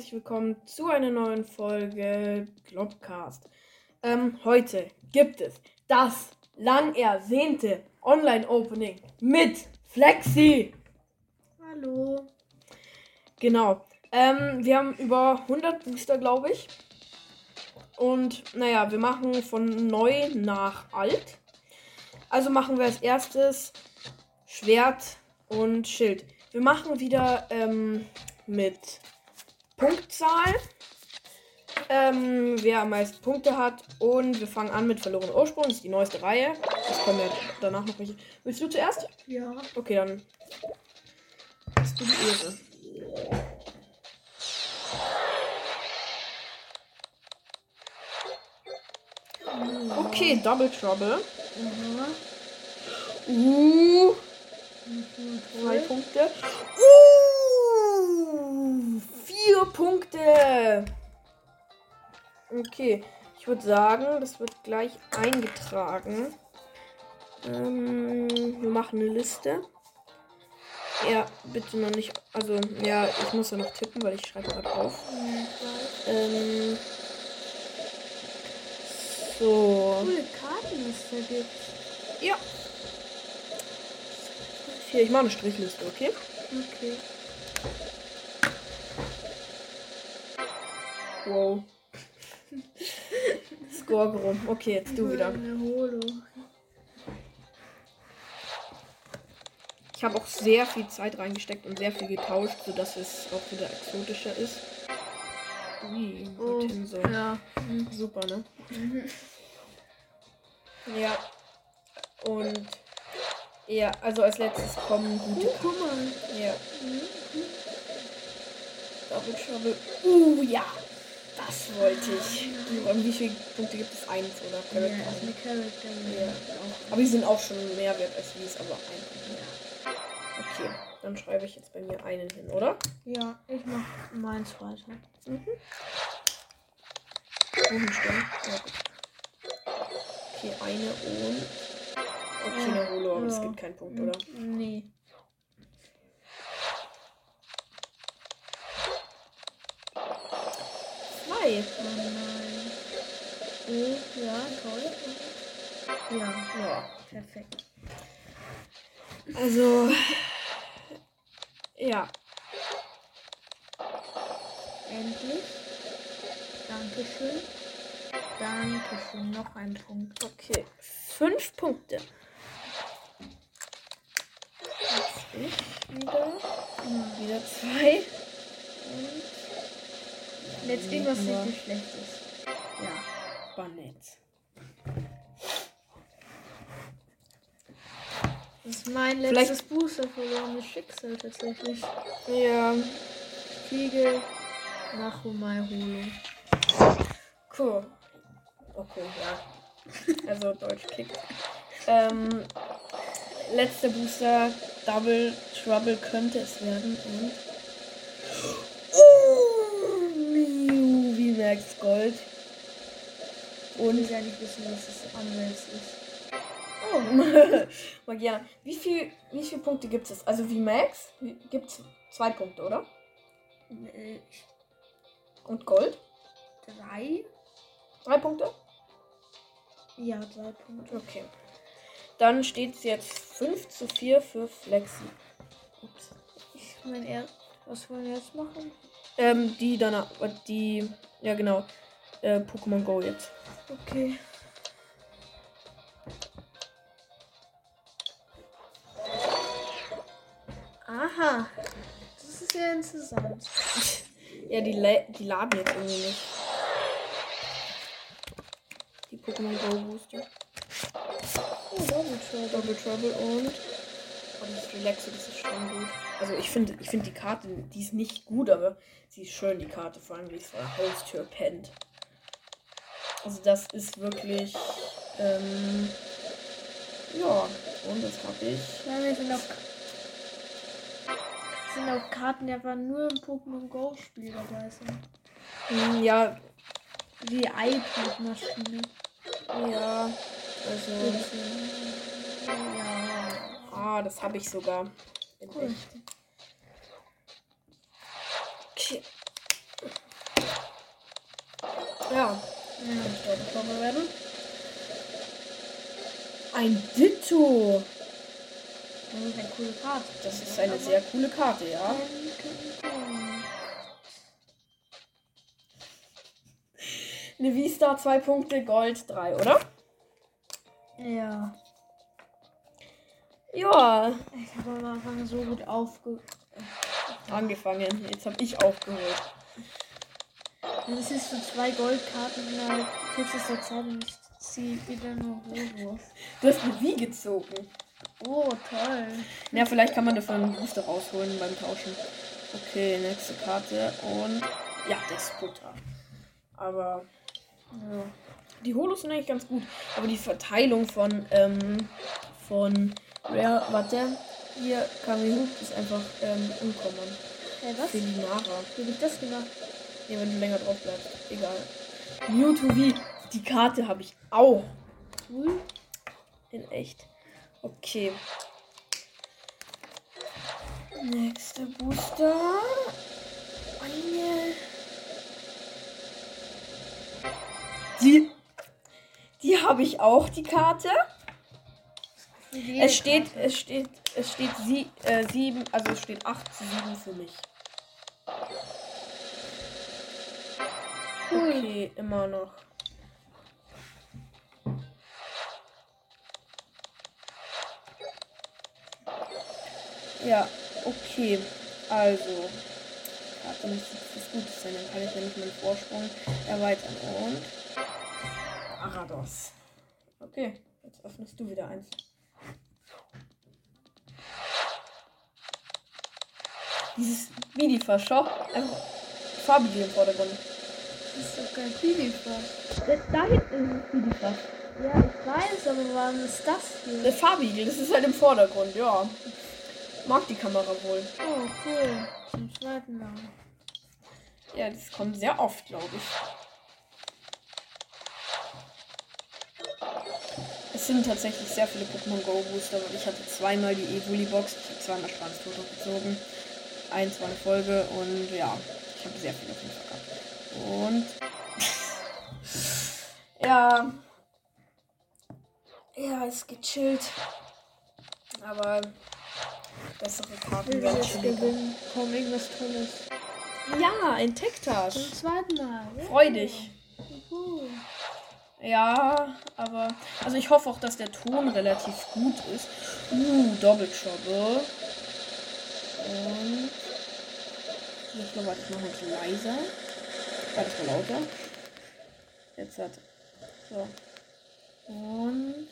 herzlich willkommen zu einer neuen Folge Globcast. Ähm, heute gibt es das lang ersehnte Online-Opening mit Flexi. Hallo. Genau. Ähm, wir haben über 100 Booster, glaube ich. Und naja, wir machen von neu nach alt. Also machen wir als erstes Schwert und Schild. Wir machen wieder ähm, mit Punktzahl. Ähm, wer am meisten Punkte hat. Und wir fangen an mit verlorenem Ursprung. Das ist die neueste Reihe. Das kommen ja danach noch welche. Willst du zuerst? Ja. Okay, dann hast du die Ehre. Okay, Double Trouble. Aha. Uh, Mhm, zwei toll. Punkte. Uh, vier Punkte. Okay, ich würde sagen, das wird gleich eingetragen. Ähm, wir machen eine Liste. Ja, bitte noch nicht. Also, ja, ich muss ja noch tippen, weil ich schreibe gerade auf. Ähm, so. Coole Karten, was da gibt. Ja. Hier, ich mache eine Strichliste, okay? Okay. Wow. Score rum. Okay, jetzt du wieder. Ich habe auch sehr viel Zeit reingesteckt und sehr viel getauscht, sodass es auch wieder exotischer ist. Ui, Oh, Hortense. ja. Mhm. Super, ne? Mhm. Ja. Und ja, also als letztes kommen gute Oh, guck mal. Ja. Mhm. Double Trouble. Uh, ja. Das wollte ich. Und wie viele Punkte gibt es? Eins oder Ja, Character? ist eine Charakter. Ja. Aber die sind auch schon mehr wert als dies, aber ein Punkt. Okay, dann schreibe ich jetzt bei mir einen hin, oder? Ja, ich mach meins weiter. Wohin stellen? Ja, gut. Okay, eine und. Okay, eine Holo, aber es Ja. gibt keinen Punkt, oder? Nee. Zwei. Oh nein. Oh, ja, toll. Ja, Ja. perfekt. Also. Ja. Endlich. Dankeschön. Dankeschön. Noch ein Punkt. Okay. Fünf Punkte. Jetzt ich wieder. Wieder zwei. Und jetzt irgendwas Ja. richtig Schlechtes. Ja. Bannett. Das ist mein letztes Booster verlorenes Schicksal tatsächlich. Ja. Fliege nach Humai Holo. Cool. Okay, ja. Also Deutsch kickt. ähm, letzter Booster, Double Trouble könnte es werden und. Oh, Max Gold. Ich Und. will ja nicht wissen, was das andere jetzt ist. Oh, Magiana. Wie viel, wie viele Punkte gibt es? Also wie Max gibt es zwei Punkte, oder? Und Gold? drei? Drei Punkte? Ja, drei Punkte. Okay. Dann steht es jetzt 5 zu 4 für Flexi. Ups. Ich mein, er was wollen wir jetzt machen? Ähm, die danach, die, ja genau, äh, Pokémon Go jetzt. Okay. Aha. Das ist ja interessant. Ja, die, la die laden jetzt irgendwie nicht. Die Pokémon Go Booster. Oh, Double Trouble. Double Trouble und. Oh, das Relaxo, das ist schon gut. Also ich finde ich find die Karte, die ist nicht gut, aber sie ist schön, die Karte, vor allem wie es vor der Haustür pennt. Also das ist wirklich. Ähm, ja, und das habe ich. Ja, wir sind auch, sind auch Karten, die einfach nur im Pokémon Go Spiel dabei sind. Hm, ja, Die iPad-Maschine. ja, also. Ja. Ah, das habe ich sogar. In Cool. echt. Okay. Ja, Ja. bekommen werden. Ein Ditto. Das ist eine coole Karte. Das ist eine sehr coole Karte, ja. Eine V-Star, zwei Punkte, Gold, drei, oder? Ja. Ja, Ich habe am Anfang so gut aufge... angefangen. Jetzt habe ich aufgehört. Das ist so zwei Goldkarten innerhalb kürzester Zeit und ich ziehe wieder nur Robos. Du hast eine Wie gezogen. Oh, toll. Ja, vielleicht kann man dafür einen Booster rausholen beim Tauschen. Okay, nächste Karte und ja, der Sputter. Aber ja, die Holos sind eigentlich ganz gut. Aber die Verteilung von ähm, von Rare, warte, hier Kamihook ist einfach ähm, uncommon. Hey, was? Felinara. Wie hab ich das gemacht? Ja, wenn du länger drauf bleibst. Egal. Mewtwo V. Die Karte habe ich auch. Cool. In echt. Okay. Nächster Booster. Eine. Die. Die habe ich auch, die Karte. Es steht, es steht, es steht sie, äh, sieben, also es steht 8 zu 7 für mich. Okay, immer noch. Ja, okay. Also. Karte müsste was Gutes sein, dann kann ich nämlich meinen Vorsprung erweitern. Und. Arados. Okay, jetzt öffnest du wieder eins. Dieses Mini-Verschau. Einfach farbige im Vordergrund. Das ist doch kein Pipifass. Da, da hinten ist ein Mini-Fass. Ja, ich weiß, aber warum ist das hier? Der farbige, das ist halt im Vordergrund, ja. Mag die Kamera wohl. Oh, cool. Zum zweiten Mal. Ja, das kommt sehr oft, glaube ich. Es sind tatsächlich sehr viele Pokémon Go Booster, weil ich hatte zweimal die Evoli Box, ich habe zweimal Schwanzfoto gezogen. Eins war eine Folge und ja, ich habe sehr viele auf jeden Fall gehabt. Und ja. Ja, ist gechillt. Aber bessere Karten werden chilliger. gewinnen? Komm, irgendwas Tolles. Ja, ein Tektasch. Zum zweiten Mal. Ja. Freu dich. Ja, aber. Also ich hoffe auch, dass der Ton relativ gut ist. Uh, Trouble. Und. Jetzt noch, warte, ich mache bisschen leiser. War das mal lauter? Jetzt hat. So. Und.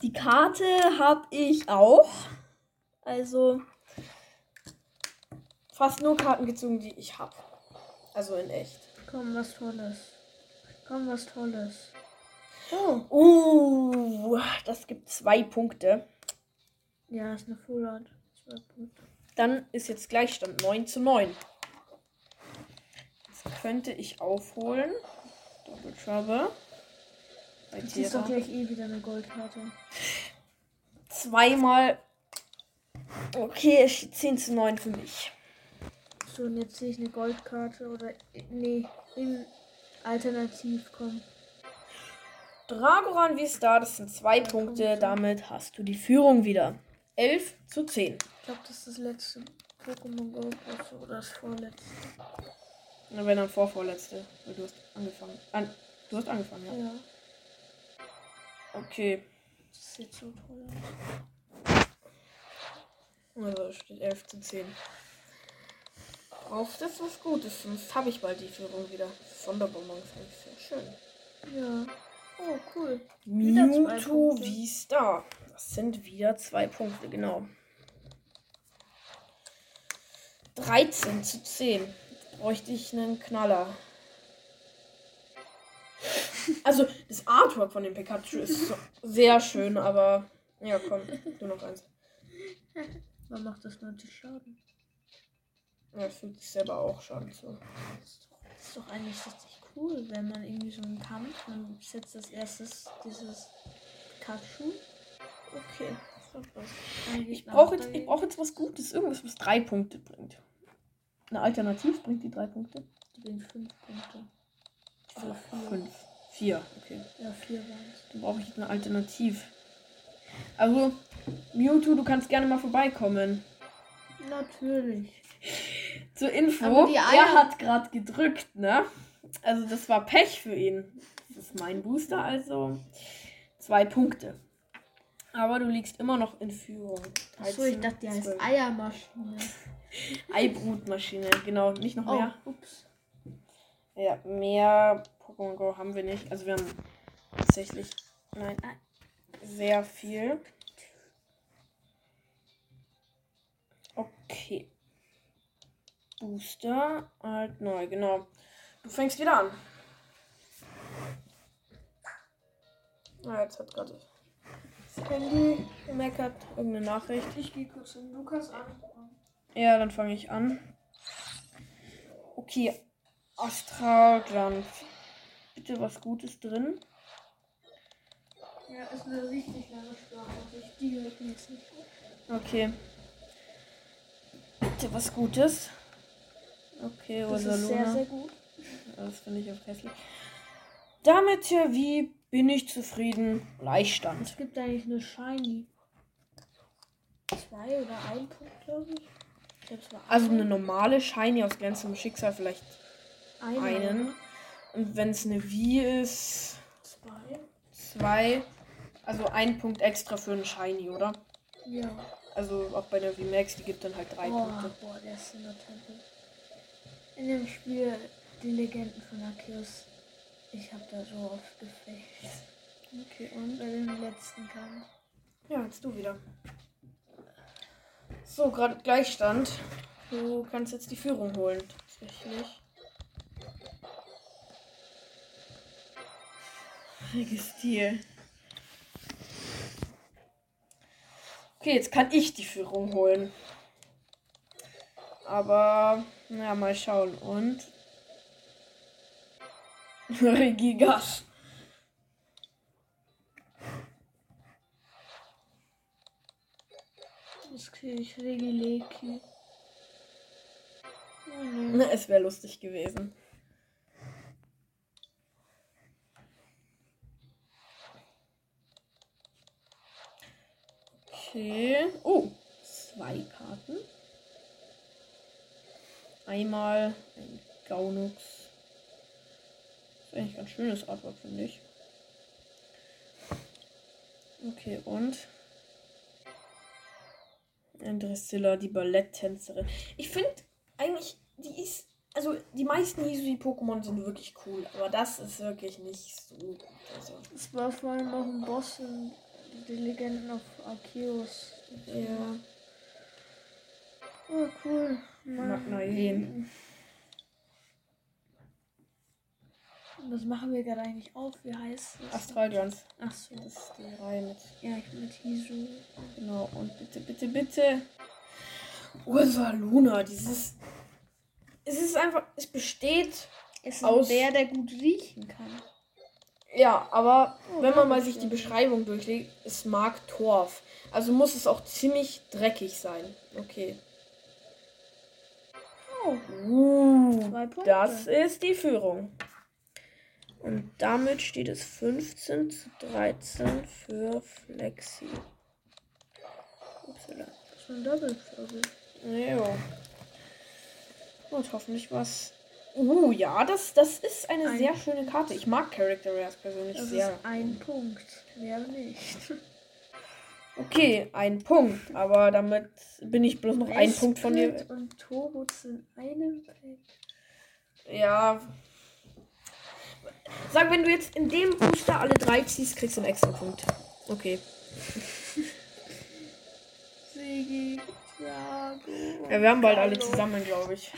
Die Karte habe ich auch. Also. Fast nur Karten gezogen, die ich habe. Also in echt. Komm, was Tolles. Komm, was Tolles. Oh. Uh, das gibt zwei Punkte. Ja, ist eine Full Art. Zwei Punkte. Dann ist jetzt Gleichstand 9 zu 9. Jetzt könnte ich aufholen. Double Trouble. Bei Du ziehst doch gleich eh wieder eine Goldkarte. Zweimal. Okay, es steht 10 zu 9 für mich. So, und jetzt sehe ich eine Goldkarte oder. Nee, in Alternativ, komm. Dragoran wie Star, das sind zwei Punkte. Damit hast du die Führung wieder. 11 zu 10. Ich glaube, das ist das letzte Pokémon Go oder das vorletzte. Na, wenn dann vorvorletzte. Weil du hast angefangen. An, du hast angefangen, ja. Ja, Okay. das sieht so toll aus. Also es steht 11 zu 10. Auf das was Gutes, sonst habe ich bald die Führung wieder. Sonderbonbons eigentlich sehr schön. Ja. Oh, cool. Mewtwo Punkte. Das sind wieder zwei Punkte, genau. 13 zu 10. Bräuchte ich einen Knaller. Also, das Artwork von dem Pikachu ist so sehr schön, aber. Ja, komm, du noch eins. Man macht das 90 Schaden. Ja, fühlt sich selber auch Schaden zu. Das ist doch, das ist doch eigentlich richtig cool, wenn man irgendwie so einen Kampf, man setzt als erstes dieses Pikachu. Okay. Ich brauche jetzt, ich brauch jetzt was Gutes. Irgendwas, was drei Punkte bringt. Eine Alternativ bringt die drei Punkte. Die bringt fünf Punkte. Oder vier. Fünf. Vier, okay. Ja, vier waren es. Dann brauche ich eine Alternativ. Also, Mewtwo, du kannst gerne mal vorbeikommen. Natürlich. Zur Info, er hat gerade gedrückt, ne? Also das war Pech für ihn. Das ist mein Booster, also zwei Punkte. Aber du liegst immer noch in Führung. Achso, ich 13, dachte, die heißt 12. Eiermaschine. Eibrutmaschine, genau. Nicht noch Oh, mehr. ups. Ja, mehr Pokémon Go haben wir nicht. Also wir haben tatsächlich, nein, sehr viel. Okay. Booster, alt, neu, genau. Du fängst wieder an. Ah, jetzt hat gerade das Handy gemeckert. Irgendeine Nachricht. Ich gehe kurz den Lukas an. Ja, dann fange ich an. Okay, Astralglanz. Bitte was Gutes drin. Ja, ist eine richtig lange Sprache. Die hört jetzt nicht. Okay. Bitte was Gutes. Okay, Das ist Rosaluna. sehr, sehr gut. Das finde ich auch hässlich. Damit wie bin ich zufrieden? Leichtstand. Es gibt eigentlich eine Shiny. Zwei oder ein Punkt, glaube ich. Ich war Also ein. eine normale Shiny aus glänzendem Schicksal vielleicht Eine. einen. Und wenn es eine Wie ist, Zwei. zwei. Also ein Punkt extra für einen Shiny, oder? Ja. Also auch bei der VMAX, die gibt dann halt drei Oh, Punkte. boah, der ist in der Tempel. In dem Spiel Die Legenden von Arceus. Ich habe da so oft gefecht. Okay, und? Bei dem letzten Kampf. Ja, jetzt du wieder. So, gerade Gleichstand. Du kannst jetzt die Führung holen. Tatsächlich. Stil. Okay, jetzt kann ich die Führung holen. Aber, na, mal schauen. Und. Regigas. Das kriege ich Regileki. Nee. Na, Es wäre lustig gewesen. Okay. Oh, zwei Karten. Einmal ein Gaunux. Eigentlich ganz schönes Artwork, finde ich. Okay, und ein Dressilla, die Balletttänzerin. Ich finde eigentlich, die ist. Also, die meisten Hisui-Pokémon sind wirklich cool, aber das ist wirklich nicht so gut. Also, Es war vorhin noch ein Boss in die Legenden auf Arceus. ja. Oh, cool. Magnaien. Was machen wir gerade eigentlich auf? Wie heißt es? Astralglanz. Ach so. Das ist die Reihe mit. Ja, ich bin mit Hisu. Genau, und bitte, bitte, bitte. Ursa Luna, dieses. Es ist einfach. Es besteht. Es ist Aus- Bär, der gut riechen kann. Ja, aber Oh, wenn man mal sich die. Beschreibung durchlegt, es mag Torf. Also muss es auch ziemlich dreckig sein. Okay. Oh, Uh, Zwei Punkte. das ist die Führung. Und damit steht es 15 zu 13 für Flexi. Upsala. das ist ein Double Trouble. Jo. Und hoffentlich was. Uh, ja, das, das ist eine Ein- sehr schöne Karte. Ich mag Character Rares persönlich Das sehr. ist ein Punkt. Mehr nicht. Okay, ein Punkt. Aber damit bin ich bloß noch ein Punkt von dir. Und Turbots in einem Pack. Ja. Sag, wenn du jetzt in dem Booster alle drei ziehst, kriegst du einen extra Punkt. Okay. Sigi, Drago. Ja, wir haben bald alle zusammen, glaube ich.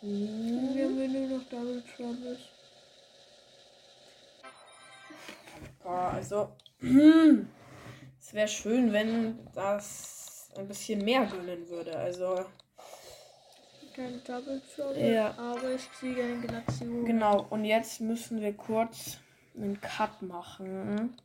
Wir haben nur noch Double Troubles. Ja, also. hm, Es wäre schön, wenn das ein bisschen mehr gönnen würde. Also. Kein Double Trouble. Ja. Aber ich kriege eine Generation. Genau, und jetzt müssen wir kurz einen Cut machen.